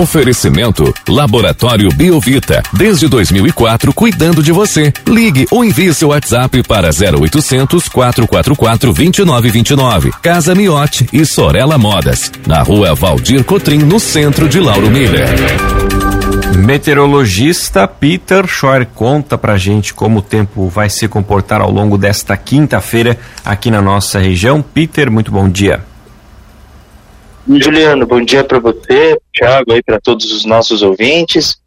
Oferecimento Laboratório Biovita. Desde 2004, cuidando de você. Ligue ou envie seu WhatsApp para 0800 444 2929. Casa Miote e Sorella Modas. Na rua Valdir Cotrim, no centro de Lauro Miller. Meteorologista Peter Schor conta pra gente como o tempo vai se comportar ao longo desta quinta-feira aqui na nossa região. Peter, muito bom dia. Juliano, bom dia para você, Thiago, aí para todos os nossos ouvintes.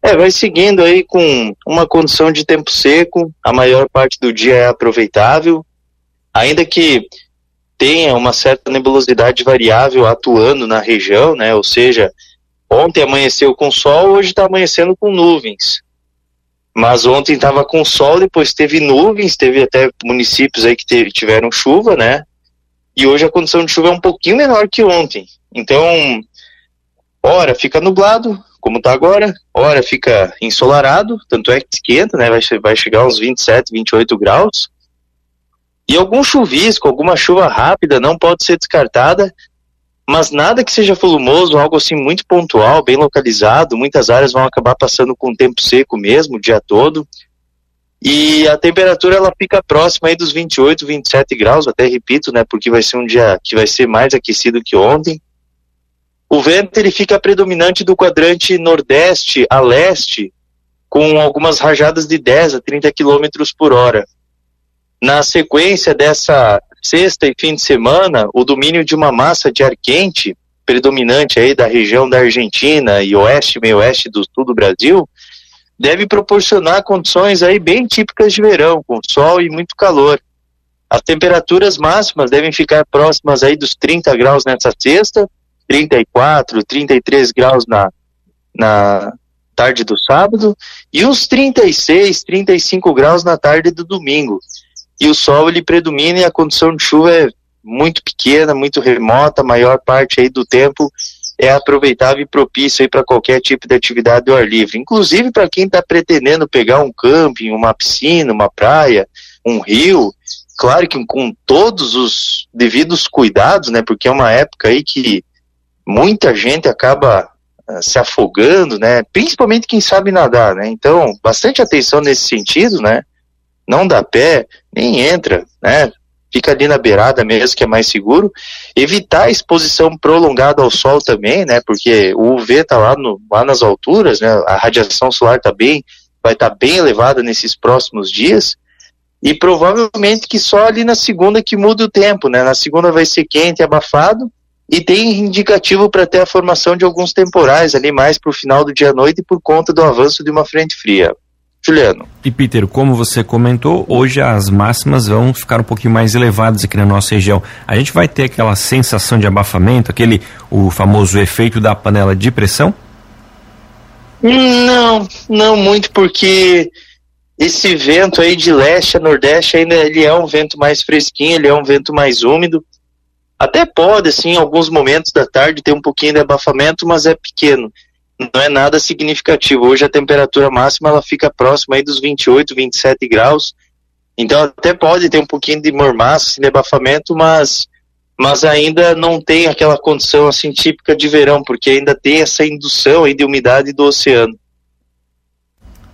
É, vai seguindo aí com uma condição de tempo seco, a maior parte do dia é aproveitável, ainda que tenha uma certa nebulosidade variável atuando na região, né? Ou seja, ontem amanheceu com sol, hoje está amanhecendo com nuvens. Mas ontem estava com sol, depois teve nuvens, teve até municípios aí que tiveram chuva, né? E hoje a condição de chuva é um pouquinho menor que ontem. Então, hora fica nublado, como está agora, hora fica ensolarado, tanto é que esquenta, né? Vai, vai chegar aos 27, 28 graus. E algum chuvisco, alguma chuva rápida não pode ser descartada, mas nada que seja volumoso, algo assim muito pontual, bem localizado. Muitas áreas vão acabar passando com tempo seco mesmo o dia todo. E a temperatura ela fica próxima aí dos 28, 27 graus, até repito, né, porque vai ser um dia que vai ser mais aquecido que ontem. O vento ele fica predominante do quadrante nordeste a leste, com algumas rajadas de 10 a 30 km por hora. Na sequência dessa sexta e fim de semana, o domínio de uma massa de ar quente, predominante aí da região da Argentina e oeste, meio oeste do sul do Brasil, deve proporcionar condições aí bem típicas de verão, com sol e muito calor. As temperaturas máximas devem ficar próximas aí dos 30 graus nessa sexta, 34, 33 graus na, na tarde do sábado e uns 36, 35 graus na tarde do domingo. E o sol ele predomina e a condição de chuva é muito pequena, muito remota, a maior parte aí do tempo é aproveitável e propício para qualquer tipo de atividade do ar livre. Inclusive para quem está pretendendo pegar um camping, uma piscina, uma praia, um rio, claro que com todos os devidos cuidados, né? Porque é uma época aí que muita gente acaba uh, se afogando, né? Principalmente quem sabe nadar, né? Então, bastante atenção nesse sentido, né? Não dá pé, nem entra, né? Fica ali na beirada mesmo, que é mais seguro. Evitar a exposição prolongada ao sol também, né? Porque o UV está lá, no, lá nas alturas, né? A radiação solar tá bem, vai estar tá bem elevada nesses próximos dias. E provavelmente que só ali na segunda que muda o tempo, né? Na segunda vai ser quente e abafado. E tem indicativo para ter a formação de alguns temporais ali mais para o final do dia à noite por conta do avanço de uma frente fria. Juliano. E Peter, como você comentou, hoje as máximas vão ficar um pouquinho mais elevadas aqui na nossa região. A gente vai ter aquela sensação de abafamento, aquele o famoso efeito da panela de pressão? Não, não muito porque esse vento aí de leste a nordeste ainda ele é um vento mais fresquinho, ele é um vento mais úmido. Até pode, assim, em alguns momentos da tarde ter um pouquinho de abafamento, mas é pequeno não é nada significativo. Hoje a temperatura máxima ela fica próxima aí dos 28, 27 graus. Então até pode ter um pouquinho de mormaço, de abafamento, mas mas ainda não tem aquela condição assim típica de verão, porque ainda tem essa indução aí de umidade do oceano.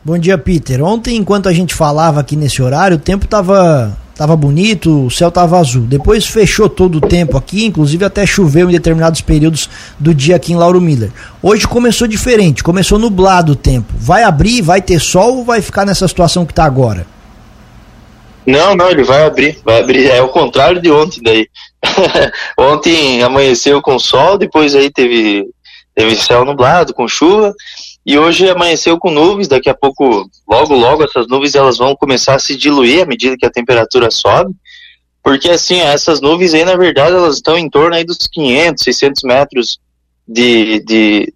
Bom dia, Peter. Ontem, enquanto a gente falava aqui nesse horário, o tempo estava tava bonito, o céu tava azul. Depois fechou todo o tempo aqui, inclusive até choveu em determinados períodos do dia aqui em Lauro Miller. Hoje começou diferente, começou nublado o tempo. Vai abrir, vai ter sol ou vai ficar nessa situação que está agora? Não, não, ele vai abrir, vai abrir. É o contrário de ontem daí. ontem amanheceu com sol, depois aí teve, teve céu nublado, com chuva. E hoje amanheceu com nuvens, daqui a pouco, logo, logo, essas nuvens elas vão começar a se diluir à medida que a temperatura sobe, porque assim, essas nuvens aí, na verdade, elas estão em torno aí dos 500, 600 metros de, de,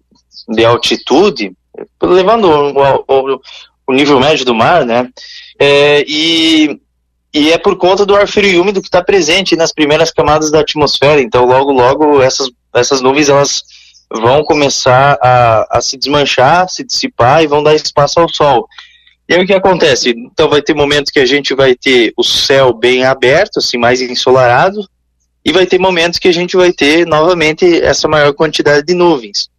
de altitude, levando o, o, o, nível médio do mar, né? É, e, e é por conta do ar frio e úmido que está presente nas primeiras camadas da atmosfera, então logo, logo, essas, essas nuvens, elas vão começar a, a se desmanchar, se dissipar e vão dar espaço ao sol. E aí o que acontece? Então vai ter momentos que a gente vai ter o céu bem aberto, assim, mais ensolarado, e vai ter momentos que a gente vai ter novamente essa maior quantidade de nuvens.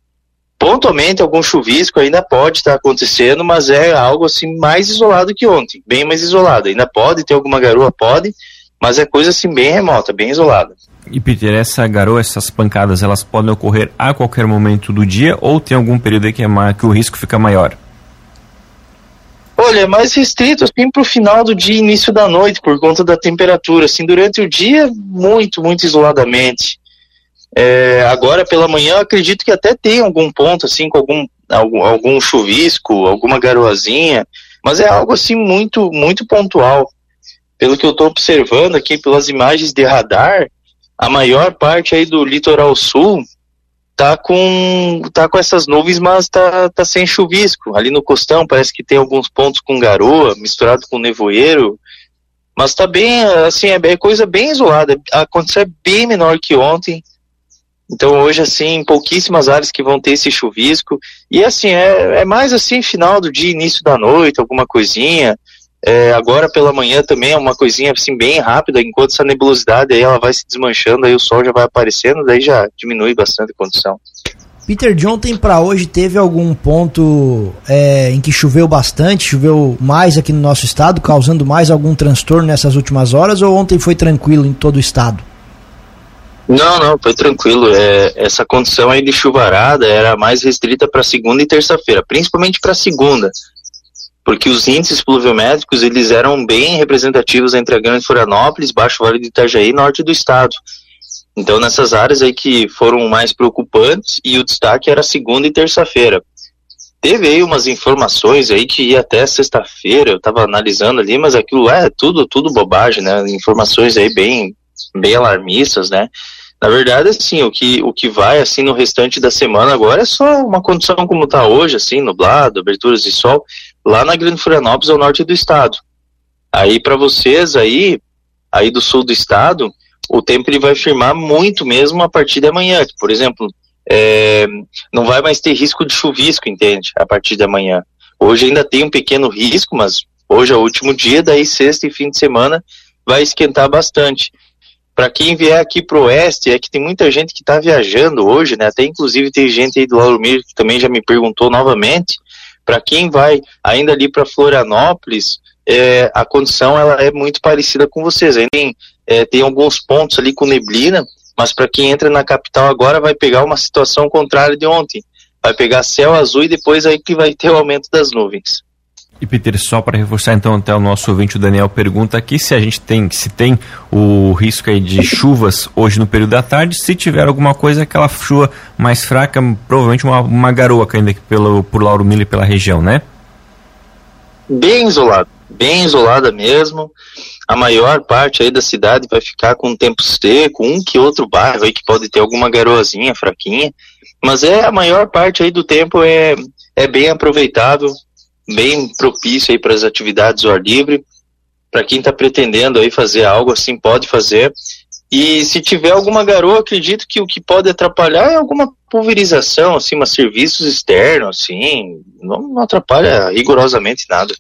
Pontualmente, algum chuvisco ainda pode estar acontecendo, mas é algo assim mais isolado que ontem, bem mais isolado. Ainda pode ter alguma garoa, pode, mas é coisa assim bem remota, bem isolada. E Peter, essa garoa, essas pancadas, elas podem ocorrer a qualquer momento do dia ou tem algum período aí que, é que o risco fica maior? Olha, é mais restrito assim para o final do dia, início da noite, por conta da temperatura. Assim, durante o dia, muito, muito isoladamente. É, agora pela manhã, acredito que até tem algum ponto, assim, com algum, algum, algum chuvisco, alguma garoazinha, mas é algo assim muito, muito pontual. Pelo que eu estou observando aqui pelas imagens de radar, a maior parte aí do litoral sul tá com tá com essas nuvens, mas tá, tá sem chuvisco. Ali no costão parece que tem alguns pontos com garoa, misturado com nevoeiro, mas tá bem, assim, é, é coisa bem isolada. É bem menor que ontem. Então hoje, assim, pouquíssimas áreas que vão ter esse chuvisco. E assim, é, é mais assim, final do dia, início da noite, alguma coisinha. É, agora pela manhã também é uma coisinha assim bem rápida, enquanto essa nebulosidade aí ela vai se desmanchando, aí o sol já vai aparecendo, daí já diminui bastante a condição. Peter, de ontem para hoje teve algum ponto é, em que choveu bastante, choveu mais aqui no nosso estado, causando mais algum transtorno nessas últimas horas, ou ontem foi tranquilo em todo o estado? Não, não, foi tranquilo. É, essa condição aí de chuvarada era mais restrita para segunda e terça-feira, principalmente para segunda, porque os índices pluviométricos eles eram bem representativos entre a Grande Florianópolis, Baixo Vale do Itajaí e norte do estado. Então nessas áreas aí que foram mais preocupantes e o destaque era segunda e terça-feira. Teve aí umas informações aí que ia até sexta-feira, eu estava analisando ali, mas aquilo é tudo, tudo bobagem, né? Informações aí bem, bem alarmistas, né? Na verdade, assim, o que, o que vai, assim, no restante da semana agora é só uma condição como está hoje, assim, nublado, aberturas de sol, lá na Grande Florianópolis, ao norte do estado. Aí, para vocês aí, aí do sul do estado, o tempo ele vai firmar muito mesmo a partir de amanhã. Por exemplo, é, não vai mais ter risco de chuvisco, entende? A partir de amanhã. Hoje ainda tem um pequeno risco, mas hoje é o último dia, daí sexta e fim de semana vai esquentar bastante. Para quem vier aqui pro oeste, é que tem muita gente que está viajando hoje, né? Até inclusive tem gente aí do Lauro Mir que também já me perguntou novamente. Para quem vai ainda ali para Florianópolis, é, a condição ela é muito parecida com vocês. Ainda tem, é, tem alguns pontos ali com neblina, mas para quem entra na capital agora vai pegar uma situação contrária de ontem. Vai pegar céu azul e depois aí que vai ter o aumento das nuvens. E Peter, só para reforçar então até o nosso ouvinte, o Daniel pergunta aqui se a gente tem, se tem o risco aí de chuvas hoje no período da tarde, se tiver alguma coisa, aquela chuva mais fraca, provavelmente uma, uma garoa caindo aqui pelo, por Lauro Miller e pela região, né? Bem isolado, bem isolada mesmo. A maior parte aí da cidade vai ficar com tempo seco, um que outro bairro aí que pode ter alguma garoazinha fraquinha, mas é a maior parte aí do tempo é, é bem aproveitável, bem propício aí para as atividades ao ar livre. Para quem está pretendendo aí fazer algo assim, pode fazer. E se tiver alguma garoa, acredito que o que pode atrapalhar é alguma pulverização, assim, mas serviços externos, assim, não, não atrapalha rigorosamente nada.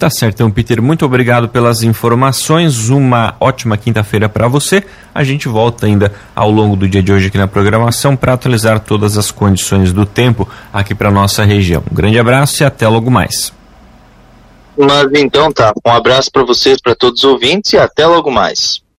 Tá certo, então, Peter, muito obrigado pelas informações. Uma ótima quinta-feira para você. A gente volta ainda ao longo do dia de hoje aqui na programação para atualizar todas as condições do tempo aqui para nossa região. Um grande abraço e até logo mais. Mas então tá, um abraço para vocês, para todos os ouvintes e até logo mais.